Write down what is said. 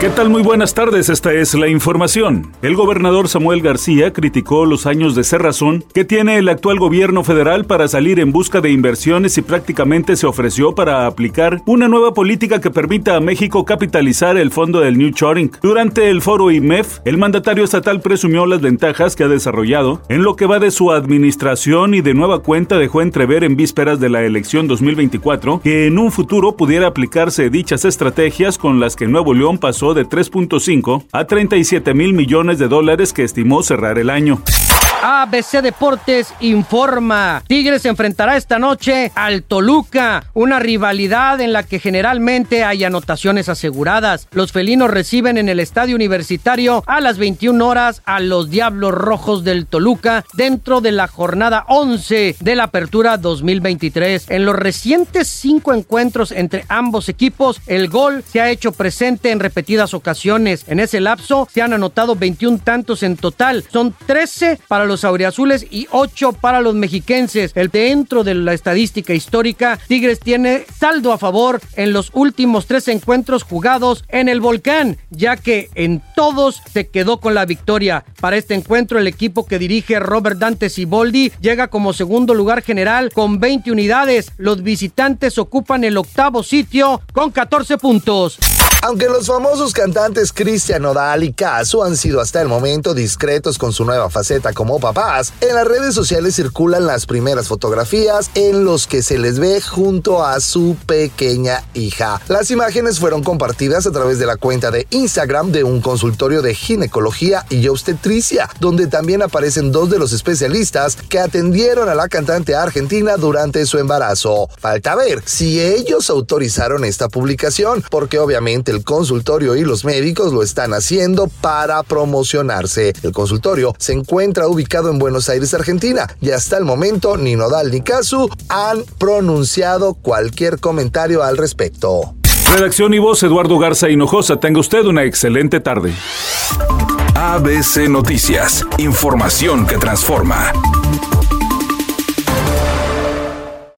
¿Qué tal? Muy buenas tardes, esta es la información. El gobernador Samuel García criticó los años de cerrazón que tiene el actual gobierno federal para salir en busca de inversiones y prácticamente se ofreció para aplicar una nueva política que permita a México capitalizar el fondo del New Shoring. Durante el foro IMEF, el mandatario estatal presumió las ventajas que ha desarrollado en lo que va de su administración y de nueva cuenta dejó entrever en vísperas de la elección 2024 que en un futuro pudiera aplicarse dichas estrategias con las que Nuevo León pasó de 3.5 a 37 mil millones de dólares que estimó cerrar el año. ABC Deportes informa. Tigres enfrentará esta noche al Toluca, una rivalidad en la que generalmente hay anotaciones aseguradas. Los felinos reciben en el estadio universitario a las 21 horas a los Diablos Rojos del Toluca dentro de la jornada 11 de la Apertura 2023. En los recientes cinco encuentros entre ambos equipos, el gol se ha hecho presente en repetidas ocasiones. En ese lapso se han anotado 21 tantos en total. Son 13 para los auriazules y 8 para los mexiquenses. El dentro de la estadística histórica, Tigres tiene saldo a favor en los últimos tres encuentros jugados en el volcán, ya que en todos se quedó con la victoria. Para este encuentro, el equipo que dirige Robert Dante Siboldi llega como segundo lugar general con 20 unidades. Los visitantes ocupan el octavo sitio con 14 puntos. Aunque los famosos cantantes Cristian Nodal y Casu han sido hasta el momento discretos con su nueva faceta como papás, en las redes sociales circulan las primeras fotografías en los que se les ve junto a su pequeña hija. Las imágenes fueron compartidas a través de la cuenta de Instagram de un consultorio de ginecología y obstetricia, donde también aparecen dos de los especialistas que atendieron a la cantante argentina durante su embarazo. Falta ver si ellos autorizaron esta publicación, porque obviamente el consultorio y los médicos lo están haciendo para promocionarse. El consultorio se encuentra ubicado en Buenos Aires, Argentina, y hasta el momento ni Nodal ni Casu han pronunciado cualquier comentario al respecto. Redacción y voz Eduardo Garza Hinojosa. Tenga usted una excelente tarde. ABC Noticias, información que transforma.